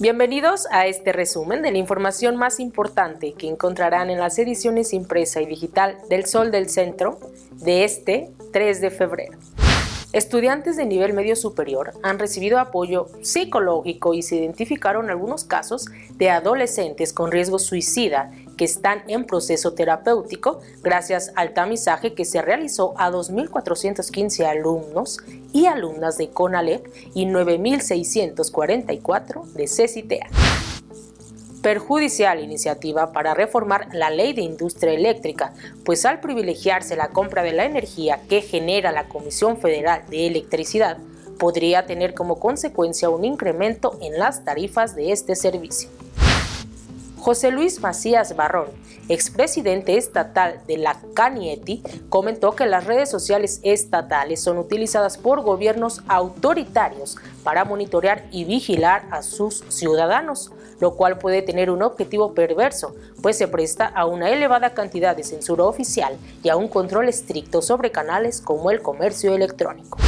Bienvenidos a este resumen de la información más importante que encontrarán en las ediciones impresa y digital del Sol del Centro de este 3 de febrero. Estudiantes de nivel medio superior han recibido apoyo psicológico y se identificaron algunos casos de adolescentes con riesgo suicida que están en proceso terapéutico gracias al tamizaje que se realizó a 2.415 alumnos y alumnas de CONALEP y 9.644 de CECITEA perjudicial iniciativa para reformar la ley de industria eléctrica, pues al privilegiarse la compra de la energía que genera la Comisión Federal de Electricidad, podría tener como consecuencia un incremento en las tarifas de este servicio. José Luis Macías Barrón, expresidente estatal de la CANIETI, comentó que las redes sociales estatales son utilizadas por gobiernos autoritarios para monitorear y vigilar a sus ciudadanos, lo cual puede tener un objetivo perverso, pues se presta a una elevada cantidad de censura oficial y a un control estricto sobre canales como el comercio electrónico.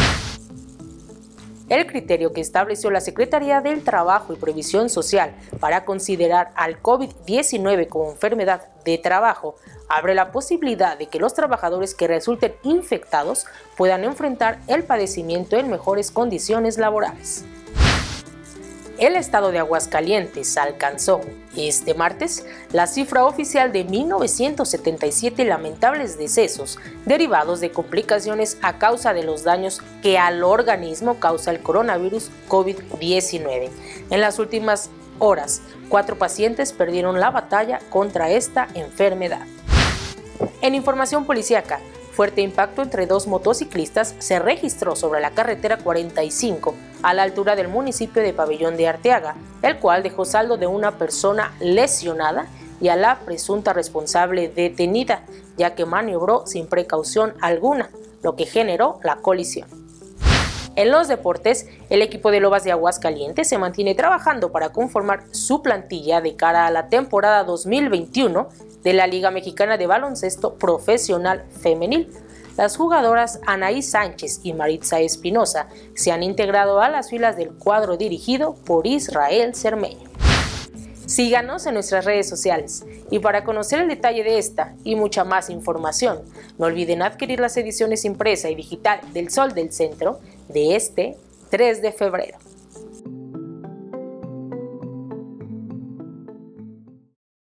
El criterio que estableció la Secretaría del Trabajo y Previsión Social para considerar al COVID-19 como enfermedad de trabajo abre la posibilidad de que los trabajadores que resulten infectados puedan enfrentar el padecimiento en mejores condiciones laborales. El estado de Aguascalientes alcanzó este martes la cifra oficial de 1.977 lamentables decesos derivados de complicaciones a causa de los daños que al organismo causa el coronavirus COVID-19. En las últimas horas, cuatro pacientes perdieron la batalla contra esta enfermedad. En información policíaca, Fuerte impacto entre dos motociclistas se registró sobre la carretera 45 a la altura del municipio de Pabellón de Arteaga, el cual dejó saldo de una persona lesionada y a la presunta responsable detenida, ya que maniobró sin precaución alguna, lo que generó la colisión. En los deportes, el equipo de Lobas de Aguascalientes se mantiene trabajando para conformar su plantilla de cara a la temporada 2021 de la Liga Mexicana de Baloncesto Profesional Femenil. Las jugadoras Anaí Sánchez y Maritza Espinosa se han integrado a las filas del cuadro dirigido por Israel Cermeño. Síganos en nuestras redes sociales y para conocer el detalle de esta y mucha más información, no olviden adquirir las ediciones impresa y digital del Sol del Centro de este 3 de febrero.